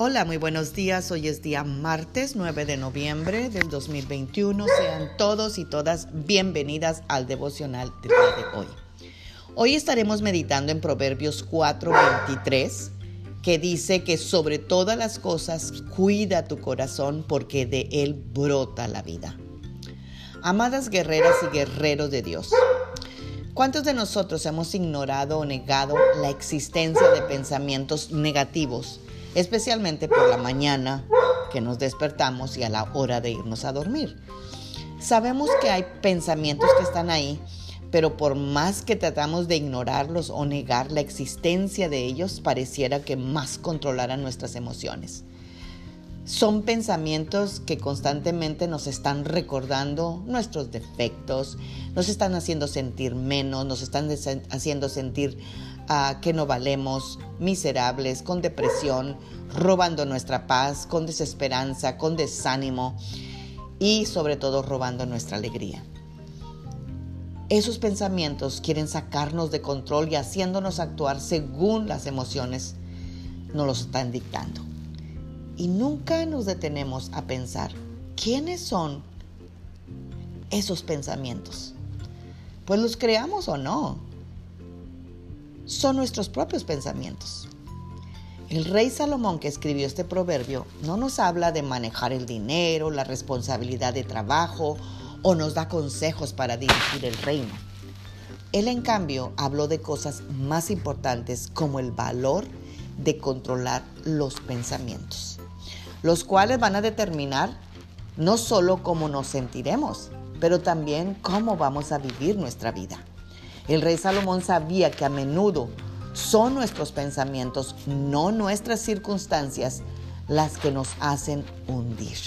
Hola, muy buenos días. Hoy es día martes 9 de noviembre del 2021. Sean todos y todas bienvenidas al devocional del día de hoy. Hoy estaremos meditando en Proverbios 4:23, que dice que sobre todas las cosas cuida tu corazón porque de él brota la vida. Amadas guerreras y guerreros de Dios, ¿cuántos de nosotros hemos ignorado o negado la existencia de pensamientos negativos? Especialmente por la mañana que nos despertamos y a la hora de irnos a dormir. Sabemos que hay pensamientos que están ahí, pero por más que tratamos de ignorarlos o negar la existencia de ellos, pareciera que más controlaran nuestras emociones. Son pensamientos que constantemente nos están recordando nuestros defectos, nos están haciendo sentir menos, nos están haciendo sentir uh, que no valemos, miserables, con depresión, robando nuestra paz, con desesperanza, con desánimo y sobre todo robando nuestra alegría. Esos pensamientos quieren sacarnos de control y haciéndonos actuar según las emociones nos los están dictando y nunca nos detenemos a pensar quiénes son esos pensamientos. Pues los creamos o no. Son nuestros propios pensamientos. El rey Salomón que escribió este proverbio no nos habla de manejar el dinero, la responsabilidad de trabajo o nos da consejos para dirigir el reino. Él en cambio habló de cosas más importantes como el valor de controlar los pensamientos los cuales van a determinar no solo cómo nos sentiremos, pero también cómo vamos a vivir nuestra vida. El rey Salomón sabía que a menudo son nuestros pensamientos, no nuestras circunstancias, las que nos hacen hundir.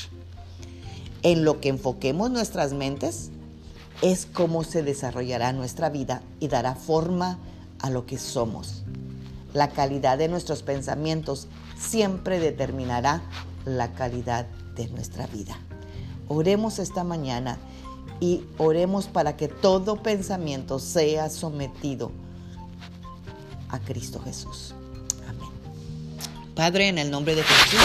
En lo que enfoquemos nuestras mentes es cómo se desarrollará nuestra vida y dará forma a lo que somos. La calidad de nuestros pensamientos siempre determinará la calidad de nuestra vida. Oremos esta mañana y oremos para que todo pensamiento sea sometido a Cristo Jesús. Amén. Padre, en el nombre de Jesús.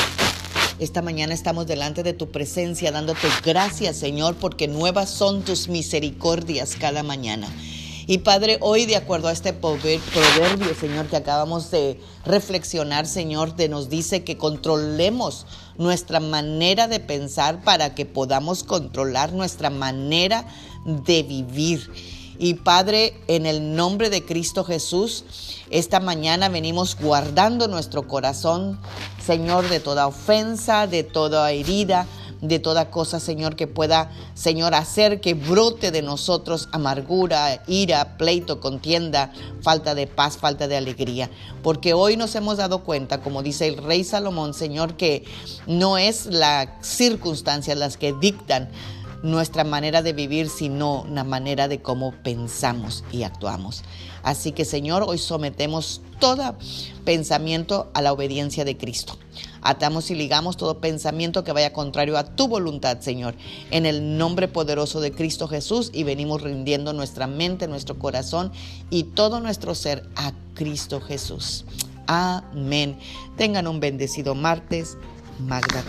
Esta mañana estamos delante de tu presencia dándote gracias, Señor, porque nuevas son tus misericordias cada mañana. Y Padre, hoy de acuerdo a este proverbio, Señor, que acabamos de reflexionar, Señor, te nos dice que controlemos nuestra manera de pensar para que podamos controlar nuestra manera de vivir. Y Padre, en el nombre de Cristo Jesús, esta mañana venimos guardando nuestro corazón, Señor, de toda ofensa, de toda herida, de toda cosa, Señor, que pueda, Señor, hacer que brote de nosotros amargura, ira, pleito, contienda, falta de paz, falta de alegría. Porque hoy nos hemos dado cuenta, como dice el rey Salomón, Señor, que no es las circunstancias las que dictan nuestra manera de vivir, sino la manera de cómo pensamos y actuamos. Así que Señor, hoy sometemos todo pensamiento a la obediencia de Cristo. Atamos y ligamos todo pensamiento que vaya contrario a tu voluntad, Señor, en el nombre poderoso de Cristo Jesús y venimos rindiendo nuestra mente, nuestro corazón y todo nuestro ser a Cristo Jesús. Amén. Tengan un bendecido martes. Magda